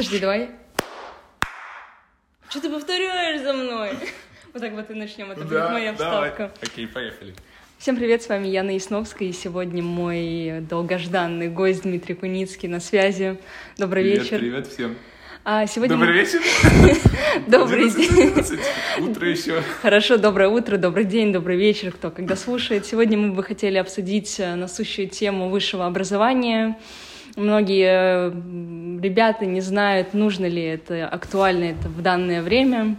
Подожди, давай. Что ты повторяешь за мной? Вот так вот и начнем. Это будет моя вставка. Окей, поехали. Всем привет, с вами Яна Ясновская, и сегодня мой долгожданный гость Дмитрий Куницкий на связи. Добрый Привет, вечер. привет всем. А сегодня Добрый вечер. Добрый день. 11:11. Утро еще. Хорошо, доброе утро, добрый день, добрый вечер, кто когда слушает. Сегодня мы бы хотели обсудить э, насущую тему высшего образования. Многие ребята не знают, нужно ли это, актуально это в данное время.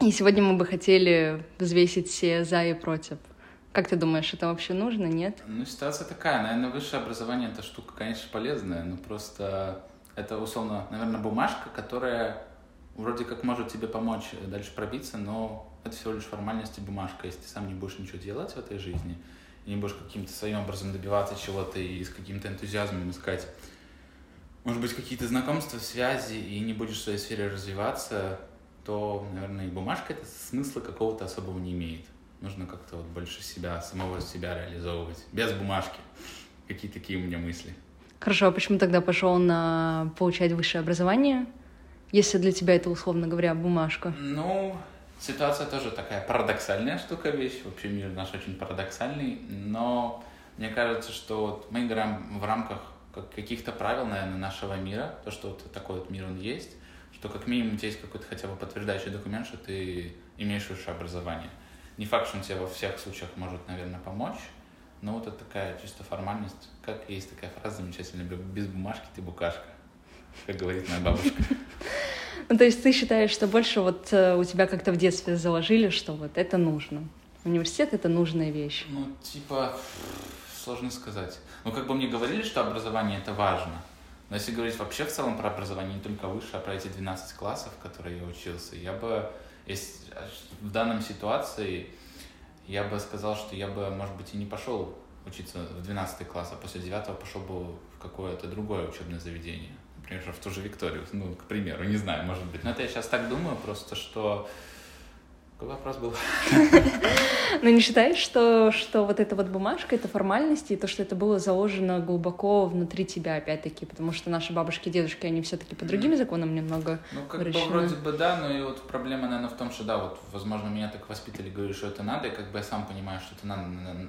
И сегодня мы бы хотели взвесить все за и против. Как ты думаешь, это вообще нужно, нет? Ну, ситуация такая. Наверное, высшее образование — это штука, конечно, полезная, но просто это, условно, наверное, бумажка, которая вроде как может тебе помочь дальше пробиться, но это всего лишь формальность и бумажка. Если ты сам не будешь ничего делать в этой жизни, не будешь каким-то своим образом добиваться чего-то и с каким-то энтузиазмом искать, может быть, какие-то знакомства, связи, и не будешь в своей сфере развиваться, то, наверное, и бумажка это смысла какого-то особого не имеет. Нужно как-то вот больше себя, самого себя реализовывать. Без бумажки. Какие такие у меня мысли. Хорошо, а почему тогда пошел на получать высшее образование, если для тебя это, условно говоря, бумажка? Ну, ситуация тоже такая парадоксальная штука, вещь. Вообще мир наш очень парадоксальный. Но мне кажется, что вот мы играем в рамках как- каких-то правил, наверное, нашего мира. То, что вот такой вот мир он есть. Что как минимум у тебя есть какой-то хотя бы подтверждающий документ, что ты имеешь высшее образование. Не факт, что он тебе во всех случаях может, наверное, помочь. Но вот это такая чисто формальность. Как есть такая фраза замечательная, без бумажки ты букашка. Как говорит моя бабушка. Ну, то есть ты считаешь, что больше вот э, у тебя как-то в детстве заложили, что вот это нужно. Университет — это нужная вещь. Ну, типа, сложно сказать. Ну, как бы мне говорили, что образование это важно. Но если говорить вообще в целом про образование, не только высшее, а про эти 12 классов, в которые я учился, я бы, если, в данном ситуации, я бы сказал, что я бы, может быть, и не пошел учиться в 12 класс, а после 9 пошел бы в какое-то другое учебное заведение. Например, в ту же Викторию, ну, к примеру, не знаю, может быть. Но это я сейчас так думаю, просто что... Какой вопрос был? Но не считаешь, что, что вот эта вот бумажка — это формальности, и то, что это было заложено глубоко внутри тебя, опять-таки, потому что наши бабушки и дедушки, они все таки по другим законам немного Ну, как выращены. бы вроде бы да, но и вот проблема, наверное, в том, что да, вот, возможно, меня так воспитали, говорили, что это надо, и как бы я сам понимаю, что это надо,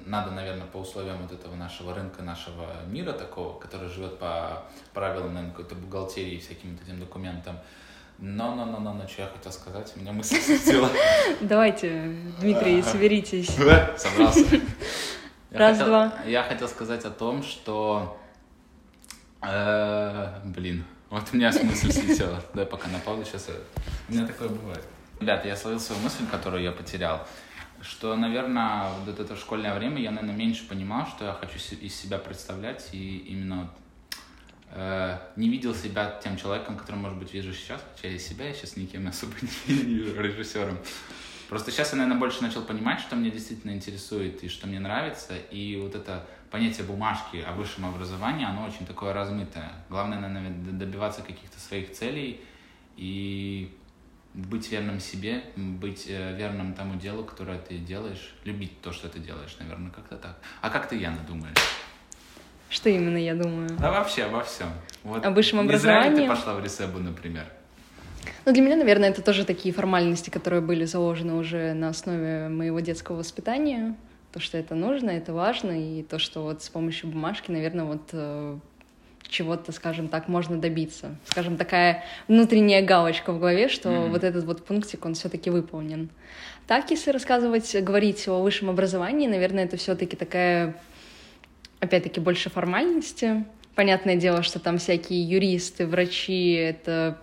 надо, наверное, по условиям вот этого нашего рынка, нашего мира такого, который живет по правилам, наверное, какой-то бухгалтерии и всяким вот этим документам. Но, но, но, но, но, что я хотел сказать, у меня мысль слетела. Давайте, Дмитрий, соберитесь. Собрался. Раз, два. Я хотел сказать о том, что... э, Блин, вот у меня мысль слетела. Дай пока на паузу, сейчас У меня такое бывает. Ребята, я словил свою мысль, которую я потерял. Что, наверное, вот это школьное время я, наверное, меньше понимал, что я хочу из себя представлять, и именно э, не видел себя тем человеком, которым, может быть, вижу сейчас, хотя и себя я сейчас никем особо не вижу режиссером. Просто сейчас я, наверное, больше начал понимать, что мне действительно интересует и что мне нравится. И вот это понятие бумажки о высшем образовании, оно очень такое размытое. Главное, наверное, добиваться каких-то своих целей и быть верным себе, быть э, верным тому делу, которое ты делаешь, любить то, что ты делаешь, наверное, как-то так. А как ты, Яна, думаешь? Что именно я думаю? Да вообще обо всем. Вот О высшем не зря образовании? ты пошла в Ресебу, например? Ну, для меня, наверное, это тоже такие формальности, которые были заложены уже на основе моего детского воспитания. То, что это нужно, это важно, и то, что вот с помощью бумажки, наверное, вот э, чего-то, скажем так, можно добиться. Скажем, такая внутренняя галочка в голове, что Мгм. вот этот вот пунктик, он все-таки выполнен. Так, если рассказывать, говорить о высшем образовании, наверное, это все-таки такая, опять-таки, больше формальности. Понятное дело, что там всякие юристы, врачи, это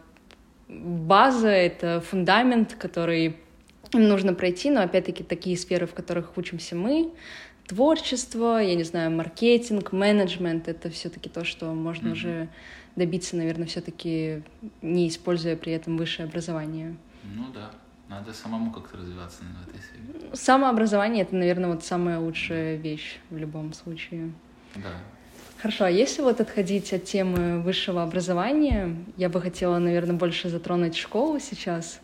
база, это фундамент, который им нужно пройти, но опять-таки такие сферы, в которых учимся мы, творчество, я не знаю, маркетинг, менеджмент, это все-таки то, что можно Мгм. уже добиться, наверное, все-таки не используя при этом высшее образование. Ну да, надо самому как-то развиваться в этой сфере. Самообразование это, наверное, вот самая лучшая вещь в любом случае. Да. Хорошо, а если вот отходить от темы высшего образования, я бы хотела, наверное, больше затронуть школу сейчас.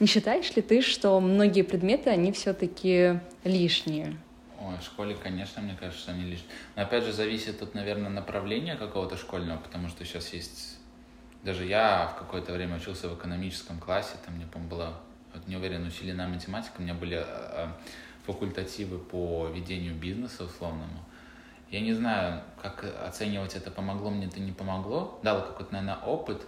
Не считаешь ли ты, что многие предметы, они все-таки лишние? Ой, в школе, конечно, мне кажется, что они лишние. Но опять же, зависит от, наверное, направления какого-то школьного, потому что сейчас есть даже я в какое-то время учился в экономическом классе, там мне, по-моему, было, вот не уверен, усиленная математика, у меня были э, факультативы по ведению бизнеса условному. Я не знаю, как оценивать это, помогло мне это, не помогло. Дало какой-то, наверное, опыт.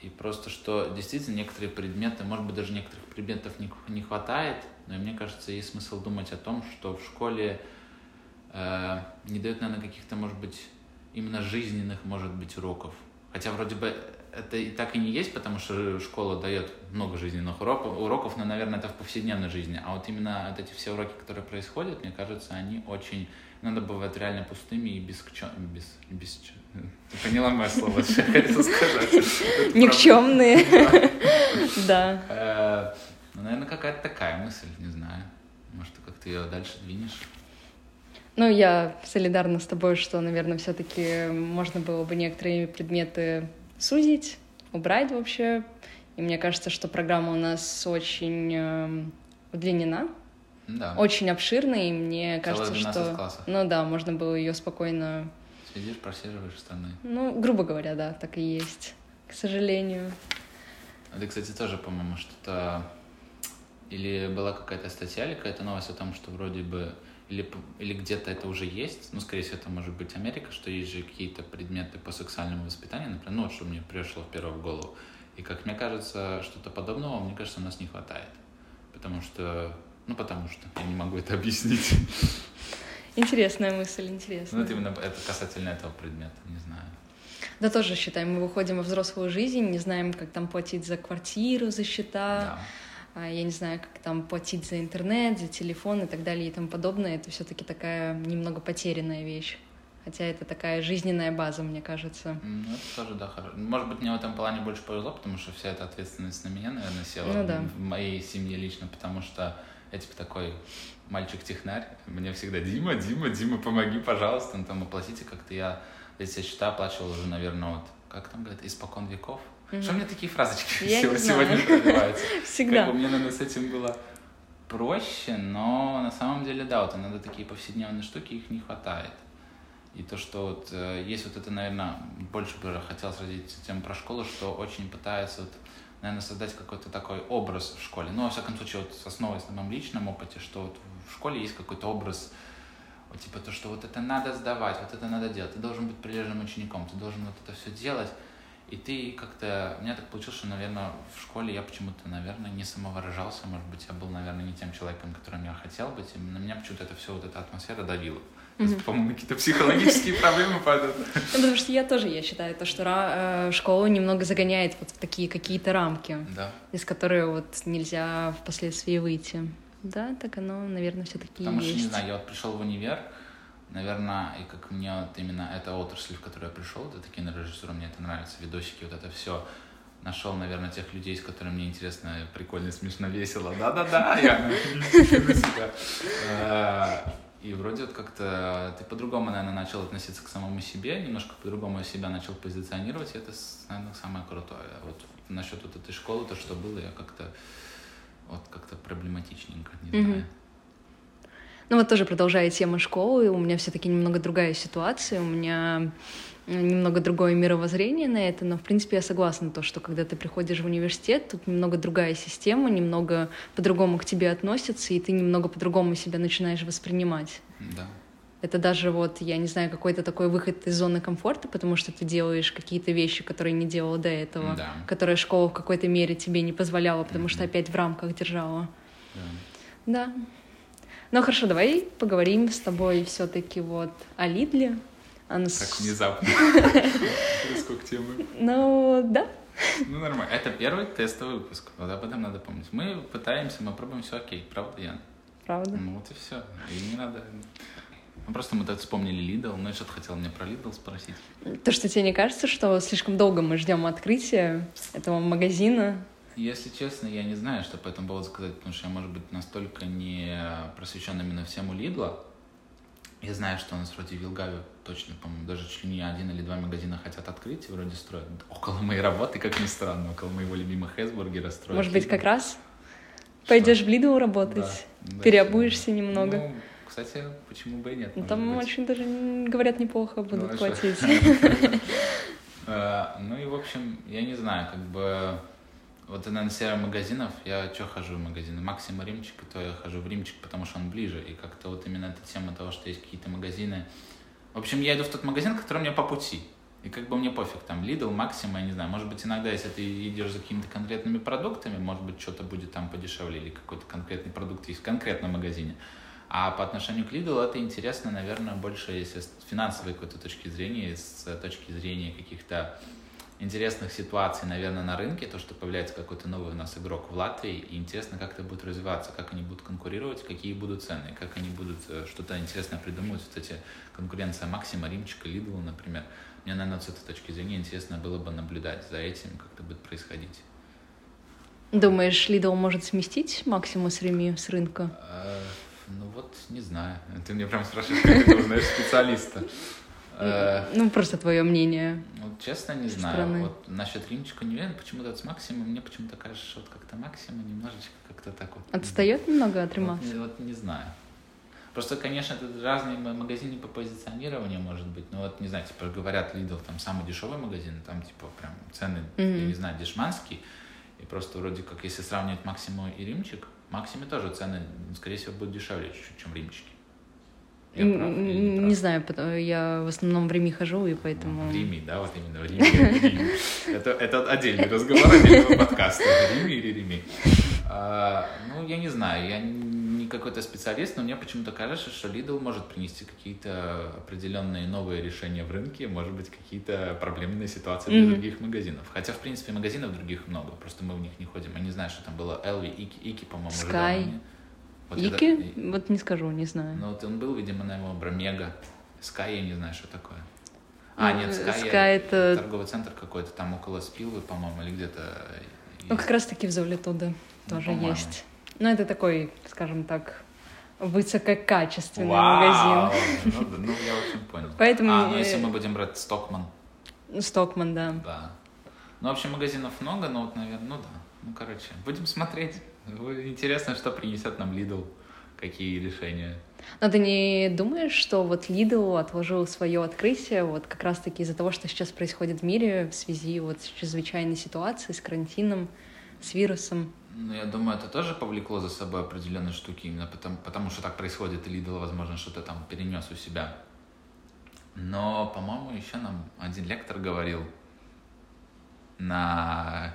И просто, что действительно некоторые предметы, может быть, даже некоторых предметов не, не хватает, но мне кажется, есть смысл думать о том, что в школе э, не дают, наверное, каких-то, может быть, именно жизненных, может быть, уроков. Хотя вроде бы это и так и не есть, потому что школа дает много жизненных уроков, уроков, но, наверное, это в повседневной жизни. А вот именно вот эти все уроки, которые происходят, мне кажется, они очень... Надо бывают реально пустыми и без... без, без Ты поняла мое слово, что я хотел сказать? Никчемные. Да. Э, ну, наверное, какая-то такая мысль, не знаю. Может, ты ее дальше двинешь? Ну, я солидарна с тобой, что, наверное, все-таки можно было бы некоторые предметы сузить, убрать вообще. И мне кажется, что программа у нас очень э, удлинена, да. очень обширная, и мне кажется, что... классов. Ну да, можно было ее спокойно... Сидишь, просиживаешь стороны. Ну, грубо говоря, да, так и есть, к сожалению. Это, кстати, тоже, по-моему, что-то... Или была какая-то статья или какая-то новость о том, что вроде бы или, или где-то это уже есть, ну, скорее всего, это может быть Америка, что есть же какие-то предметы по сексуальному воспитанию, например, ну, вот что мне пришло в первую голову. И, как мне кажется, что-то подобного, мне кажется, у нас не хватает. Потому что, ну, потому что, я не могу это объяснить. Интересная мысль, интересная. Ну, это именно это касательно этого предмета, не знаю. Да, тоже считаем, мы выходим во взрослую жизнь, не знаем, как там платить за квартиру, за счета. Да я не знаю, как там платить за интернет, за телефон и так далее и тому подобное, это все-таки такая немного потерянная вещь. Хотя это такая жизненная база, мне кажется. Ну, это тоже, да, хорошо. Может быть, мне в этом плане больше повезло, потому что вся эта ответственность на меня, наверное, села ну, да. в моей семье лично, потому что я типа такой мальчик-технарь. Мне всегда Дима, Дима, Дима, помоги, пожалуйста. Ну, там оплатите как-то. Я эти счета оплачивал уже, наверное, вот, как там говорят, испокон веков. Угу. Что мне такие фразочки Я всего, сегодня пробиваются? Всегда. Как бы мне, наверное, с этим было проще, но на самом деле, да, вот иногда такие повседневные штуки, их не хватает. И то, что вот э, есть вот это, наверное, больше бы хотел сразить тему про школу, что очень пытается вот, наверное, создать какой-то такой образ в школе. Ну, во всяком случае, вот основываясь на моем личном опыте, что вот в школе есть какой-то образ, вот, типа то, что вот это надо сдавать, вот это надо делать, ты должен быть прилежным учеником, ты должен вот это все делать. И ты как-то... У меня так получилось, что, наверное, в школе я почему-то, наверное, не самовыражался. Может быть, я был, наверное, не тем человеком, которым я хотел быть. И на меня почему-то это все, вот эта атмосфера давила. Mm-hmm. По-моему, какие-то психологические проблемы падают. Ну, потому что я тоже, я считаю, то, что э, школа немного загоняет вот в такие какие-то рамки, из которых вот нельзя впоследствии выйти. Да, так оно, наверное, все-таки Потому есть. что, не знаю, я вот пришел в универ, наверное, и как мне вот именно эта отрасль, в которую я пришел, это кинорежиссура, мне это нравится, видосики, вот это все. Нашел, наверное, тех людей, с которыми мне интересно, прикольно, смешно, весело. Да-да-да, я э, И вроде вот как-то ты по-другому, наверное, начал относиться к самому себе, немножко по-другому себя начал позиционировать, и это, наверное, самое крутое. Вот насчет вот этой школы, то, что было, я как-то вот как-то проблематичненько, не знаю. Ну вот тоже продолжая тему школы, у меня все-таки немного другая ситуация, у меня немного другое мировоззрение на это, но, в принципе, я согласна то, что когда ты приходишь в университет, тут немного другая система, немного по-другому к тебе относятся, и ты немного по-другому себя начинаешь воспринимать. Да. Это даже вот, я не знаю, какой-то такой выход из зоны комфорта, потому что ты делаешь какие-то вещи, которые не делал до этого, да. которые школа в какой-то мере тебе не позволяла, потому mm-hmm. что опять в рамках держала. Да. да. Ну хорошо, давай поговорим с тобой все-таки вот о Лидле. Она... Как внезапно. Сколько темы. Ну, да. Ну, нормально. Это первый тестовый выпуск. Вот об этом надо помнить. Мы пытаемся, мы пробуем все окей. Правда, Ян? Правда. Ну, вот и все. И не надо... Ну, просто мы так вспомнили Лидл, ну, я что-то хотел мне про Лидл спросить. То, что тебе не кажется, что слишком долго мы ждем открытия этого магазина? Если честно, я не знаю, что по этому поводу сказать, потому что я, может быть, настолько не просвещен именно в тему Лидла. Я знаю, что у нас вроде в Вилгаве точно, по-моему, даже чуть ли не один или два магазина хотят открыть и вроде строят около моей работы, как ни странно, около моего любимого Хесбургера строят. Может быть, как раз пойдешь в Лидл работать, да, переобуешься немного. Ну, кстати, почему бы и нет? Ну, там быть. очень даже, говорят, неплохо будут ну, платить. Э, Ну и, в общем, я не знаю, как бы... Вот, наверное, серия магазинов, я что хожу в магазины? Максима Римчик, то я хожу в Римчик, потому что он ближе. И как-то вот именно эта тема того, что есть какие-то магазины. В общем, я иду в тот магазин, который мне по пути. И как бы мне пофиг, там, Lidl, Максима, я не знаю, может быть, иногда, если ты идешь за какими-то конкретными продуктами, может быть, что-то будет там подешевле или какой-то конкретный продукт есть в конкретном магазине. А по отношению к Lidl это интересно, наверное, больше, если с финансовой какой-то точки зрения, с точки зрения каких-то интересных ситуаций, наверное, на рынке, то, что появляется какой-то новый у нас игрок в Латвии, и интересно, как это будет развиваться, как они будут конкурировать, какие будут цены, как они будут э, что-то интересное придумывать. Вот эти конкуренция Максима, Римчика, Lidl, например. Мне, наверное, с этой точки зрения интересно было бы наблюдать за этим, как это будет происходить. Думаешь, Lidl может сместить Максима с Реми с рынка? Э, Ну вот, не знаю. Ты мне прям спрашиваешь, как это узнаешь специалиста. Э, Ну, просто твое мнение. Вот честно не знаю. Вот насчет Римчика не уверен, почему-то с Максимом, мне почему-то кажется, что вот как-то Максима немножечко как-то так вот... Отстает немного от Вот, Рима? не- вот не знаю. Просто, конечно, это разные магазины по позиционированию, может быть. Но вот, не знаю, типа, говорят, Lidl там самый дешевый магазин, там, типа, прям цены, я Мгм. не знаю, дешманские. И просто вроде как, если сравнивать Максиму и Римчик, Максиме тоже цены, скорее всего, будут дешевле чуть-чуть, чем Римчики. Я прав прав? Не знаю, потому- я в основном в Риме хожу, и поэтому... В Риме, да, вот именно в Риме. Это, это отдельный разговор, отдельного подкаста. В Риме или Риме. А, ну, я не знаю, я не какой-то специалист, но мне почему-то кажется, что Lidl может принести какие-то определенные новые решения в рынке, может быть, какие-то проблемные ситуации для других магазинов. Хотя, в принципе, магазинов других много, просто мы в них не ходим. Я не знаю, что там было. Элви, Ики, Ики по-моему, уже Sky. давно Вот это- Ики? Вот не скажу, не знаю. ну, вот он был, видимо, на его Бромега. Sky, я не знаю, что такое. А, Ну, нет, Sky, Sky это- торговый центр какой-то, там около Спилвы, по-моему, или где-то. Ну, есть. как раз-таки в Завлетуде Ну, тоже по-моему. есть. Но это такой, скажем так, высококачественный Вау! магазин. Ну, ну, я, в общем, понял. Поэтому, А, ну, э, если мы будем брать Стокман, Стокман, да. да. Ну, в общем, магазинов много, но вот, наверное, ну да. Ну, короче, будем смотреть. Интересно, что принесет нам Lidl, какие решения. Но ты не думаешь, что вот Lidl отложил свое открытие вот как раз-таки из-за того, что сейчас происходит в мире в связи вот с чрезвычайной ситуацией, с карантином, с вирусом? Ну, я думаю, это тоже повлекло за собой определенные штуки, именно потому, потому что так происходит, и Lidl, возможно, что-то там перенес у себя. Но, по-моему, еще нам один лектор говорил на...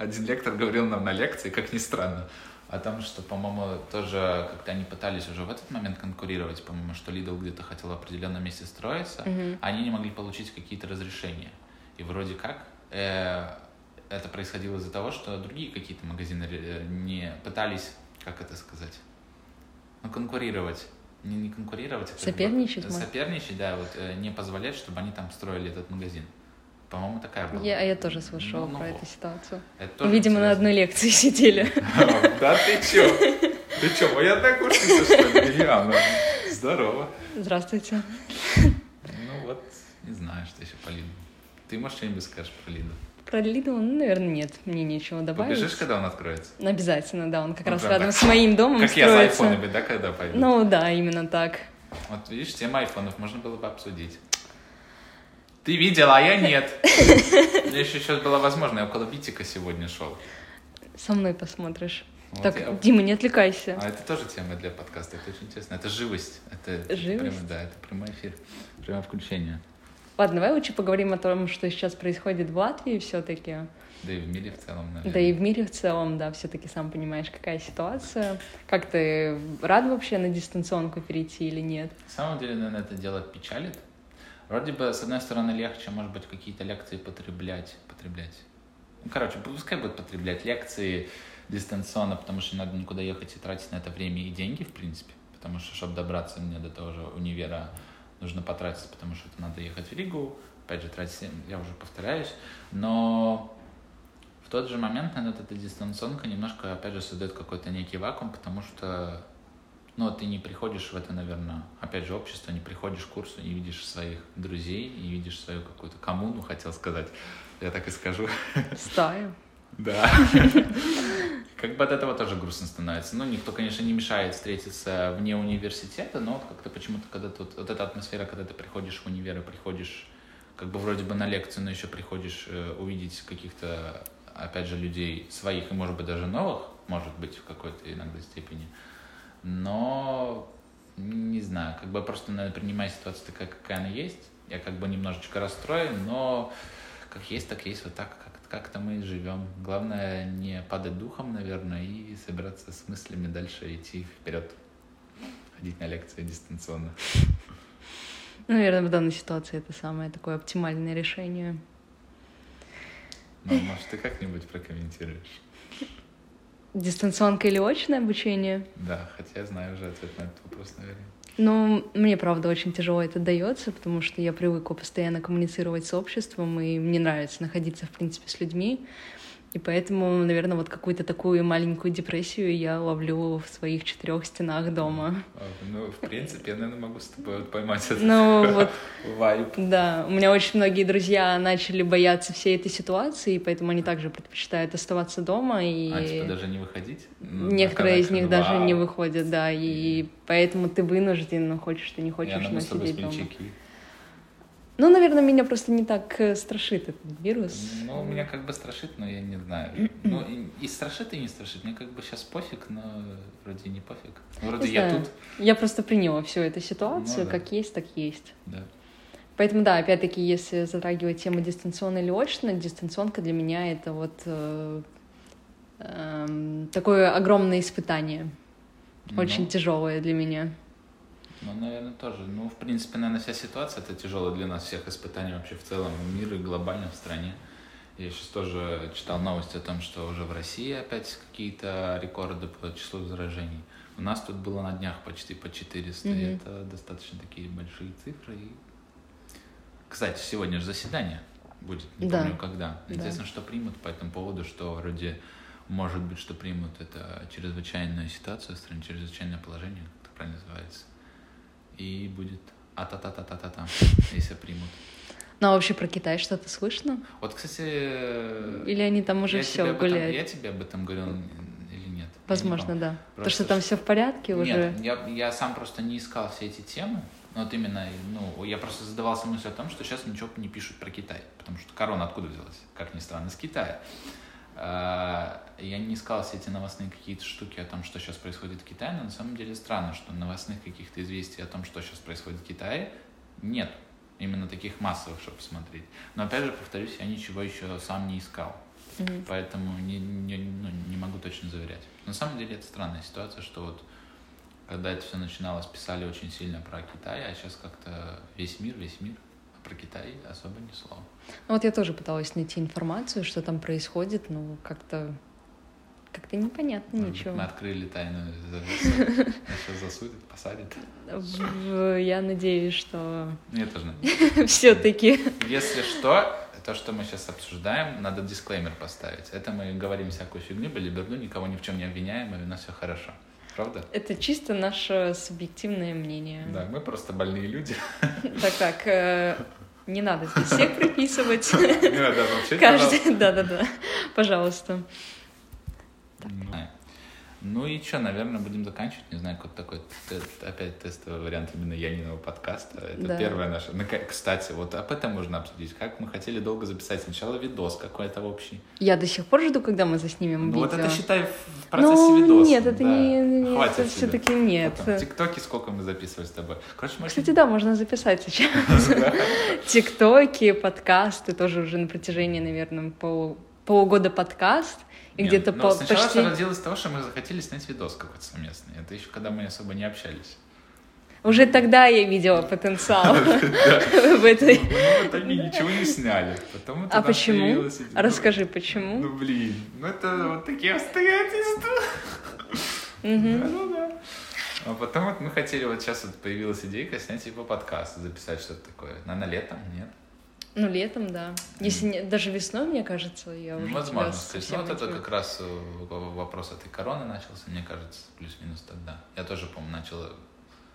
Один лектор говорил нам на лекции, как ни странно, о том, что, по-моему, тоже как-то они пытались уже в этот момент конкурировать, по-моему, что Lidl где-то хотел в определенном месте строиться, Мгм. они не могли получить какие-то разрешения. И вроде как э, это происходило из-за того, что другие какие-то магазины э, не пытались, как это сказать, ну, конкурировать. Не, не конкурировать, а как бы Соперничать? Соперничать, да, вот э, не позволять, чтобы они там строили этот магазин. По-моему, такая была. Я, я тоже слышала Ну, ну про вот. эту ситуацию. Это тоже Видимо, на интересно. одной лекции сидели. Да ты чё? Ты чё, моя однокурсница, что ли? Яна. Здорово. Здравствуйте. Ну вот, не знаю, что еще по Лиду. Ты, может, что-нибудь скажешь про Лиду? Про Lidl, ну, наверное, нет, мне нечего добавить. Побежишь, когда он откроется? Обязательно, да, он как Ну, раз рядом так. с моим домом Как я с строится. айфонами, да, когда пойду? Ну да, именно так. Вот видишь, тема айфонов можно было бы обсудить. Ты видела, а я нет. Меня еще сейчас была возможность, я около Битика сегодня шел. Со мной посмотришь. Вот так, я- Дима, не отвлекайся. А это тоже тема для подкаста, это очень интересно. Это живость. Это Живость? прямо- да, это прямой эфир, прямое включение. Ладно, давай лучше поговорим о том, что сейчас происходит в Латвии все-таки. Да и в мире в целом, наверное. Да и в мире в целом, да, все-таки сам понимаешь, какая ситуация. Как ты рад вообще на дистанционку перейти или нет? На самом деле, наверное, это дело печалит. Вроде бы, с одной стороны, легче, может быть, какие-то лекции потреблять. потреблять. Ну, короче, пускай будут потреблять лекции дистанционно, потому что не надо никуда ехать и тратить на это время и деньги, в принципе. Потому что, чтобы добраться мне до того же универа, нужно потратить, потому что это надо ехать в Ригу, опять же, тратить, я уже повторяюсь. Но в тот же момент, наверное, эта дистанционка немножко, опять же, создает какой-то некий вакуум, потому что вот ты не приходишь в это, наверное, опять же, общество, не приходишь к курсу, не видишь своих друзей, не видишь свою какую-то коммуну, хотел сказать. Я так и скажу. Стаю. Да. Как бы от этого тоже грустно становится. Ну, никто, конечно, не мешает встретиться вне университета, но вот как-то почему-то, когда тут вот эта атмосфера, когда ты приходишь в универ и приходишь как бы вроде бы на лекцию, но еще приходишь э, увидеть каких-то, опять же, людей своих и, может быть, даже новых, может быть, в какой-то иногда степени. Но не знаю, как бы просто, наверное, принимаю ситуацию такая, какая она есть. Я как бы немножечко расстроен, но как есть, так есть, вот так как, как-то мы живем. Главное не падать духом, наверное, и собираться с мыслями дальше идти вперед, ходить на лекции дистанционно. Наверное, в данной ситуации это самое такое оптимальное решение. Ну, может, ты как-нибудь прокомментируешь? Дистанционка или очное обучение? Да, хотя я знаю уже ответ на этот вопрос, наверное. Ну, мне, правда, очень тяжело это дается, потому что я привыкла постоянно коммуницировать с обществом, и мне нравится находиться, в принципе, с людьми. И поэтому, наверное, вот какую-то такую маленькую депрессию я ловлю в своих четырех стенах дома. А, ну, в принципе, я, наверное, могу с тобой вот поймать этот Ну, вот, вайб. да, у меня очень многие друзья начали бояться всей этой ситуации, и поэтому они также предпочитают оставаться дома. И... А, типа даже не выходить? Ну, Некоторые из них даже не выходят, да, и поэтому ты вынужден, ну, хочешь ты не И хочешь, но сидеть дома. смельчаки. Ну, наверное, меня просто не так э, страшит этот вирус. Ну, меня как бы страшит, но я не знаю. Ну, и, и страшит, и не страшит. Мне как бы сейчас пофиг, но вроде не пофиг. Вроде Не я знаю. тут, Я просто приняла всю эту ситуацию, Ну да. как есть, так есть. да. Поэтому, да, опять-таки, если затрагивать тему дистанционно или очно, дистанционка для меня это вот э, эм, такое огромное испытание, очень Ну, тяжелое для меня. Ну, наверное, тоже. Ну, в принципе, наверное, вся ситуация это тяжелая для нас всех испытаний вообще в целом мира и глобально в стране. Я сейчас тоже читал новости о том, что уже в России опять какие-то рекорды по числу заражений. У нас тут было на днях почти по 400, и Мгм. это достаточно такие большие цифры. И... Кстати, сегодня же заседание будет, не Да. помню когда. Да. Интересно, что примут по этому поводу, что вроде может быть, что примут это чрезвычайную ситуацию в стране, чрезвычайное положение, как это правильно называется. И будет а-та-та-та-та-та-та, если примут. Ну, а вообще про Китай что-то слышно? Вот, кстати, Или они там уже все гуляют? я тебе об этом говорил или нет? Не Возможно, помню. да. То, Просто что там все в порядке уже. Нет, я, я сам просто не искал все эти темы. Но вот именно, ну, я просто задавался мыслью о том, что сейчас ничего не пишут про Китай. Потому что корона откуда взялась? Как ни странно, из Китая. А, Я не искал все эти новостные какие-то штуки о том, что сейчас происходит в Китае, но на самом деле странно, что новостных каких-то известий о том, что сейчас происходит в Китае, нет. Именно таких массовых, чтобы посмотреть. Но опять же, повторюсь, я ничего еще сам не искал. Мгм. Поэтому не, не, ну, не могу точно заверять. На самом деле это странная ситуация, что вот когда это все начиналось, писали очень сильно про Китай, а сейчас как-то весь мир, весь мир, про Китай особо ни слова. Ну, Вот я тоже пыталась найти информацию, что там происходит, но как-то как-то непонятно Может ничего. Мы открыли нас сейчас засудят, посадят. Я надеюсь, что Я тоже надеюсь. все-таки. Если что, то, что мы сейчас обсуждаем, надо дисклеймер поставить. Это мы говорим всякую фигню, белиберду, никого ни в чем не обвиняем, и у нас все хорошо. Правда? Это чисто наше субъективное мнение. Да, мы просто больные люди. Так, так, э, не надо здесь всех приписывать. Не надо вообще. Каждый, да-да-да, пожалуйста. Ну и что, наверное, будем заканчивать. Не знаю, какой такой опять тестовый вариант именно Яниного подкаста. Это Да. первое наше. Ну, Кстати, вот об этом можно обсудить. Как мы хотели долго записать сначала видос какой-то общий. Я до сих пор жду, когда мы заснимем Ну, вот видео. это считай в процессе ну, видоса. нет, это да. не, не- Хватит это все-таки нет. Потом Тиктоки сколько мы записывали с тобой. Короче, мы Кстати, да, можно записать сейчас. Тиктоки, подкасты тоже уже на протяжении, наверное, пол- полугода подкаст. И где-то ну, по- сначала почти... это родилось из того, что мы захотели снять видос какой-то совместный. Это еще когда мы особо не общались. Уже тогда я видела потенциал в этой... Ну, мы в итоге ничего не сняли. Потом это А почему? Расскажи, почему? Ну, блин, ну это вот такие обстоятельства. Мгм. Да-да-да. А потом вот мы хотели, вот сейчас вот появилась идейка снять типа подкаст, записать что-то такое. Наверное, летом, нет? Ну, летом, да. Если не- даже весной, мне кажется, я уже Возможно. То есть, вот это как раз э, вопрос этой короны начался, мне кажется, плюс-минус тогда. Я тоже, по-моему, начал...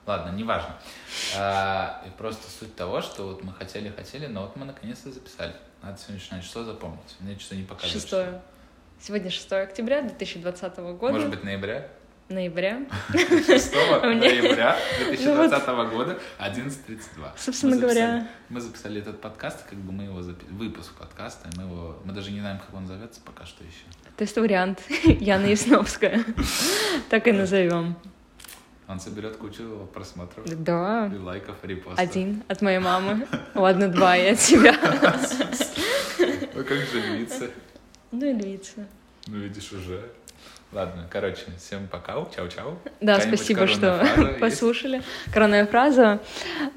Ладно, неважно. А, и просто суть того, что вот мы хотели-хотели, но вот мы наконец-то записали. Надо сегодняшнее число запомнить. Мне что-то не показывает. Шестое. Сегодня 6 октября 2020 года. Может быть, ноября? Ноября. 6 Мне- ноября Ну 2020 года, 11.32. Собственно говоря. Мы записали этот подкаст, как бы мы его выпуск подкаста, мы его, мы даже не знаем, как он зовется пока что еще. Тест-вариант Яна Ясновская. Так и назовем. Он соберет кучу просмотров, Да. и лайков, репостов. Один от моей мамы. Ладно, два и от тебя. Ой, как же львица. Ну и львица. Ну, видишь, уже. Ладно, короче, всем пока, чау-чау. Да, спасибо, что послушали. Коронная фраза.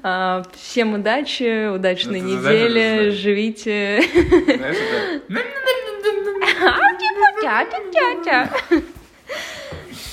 А, Всем удачи, удачной Ну, недели, знаешь. живите. Знаешь, это...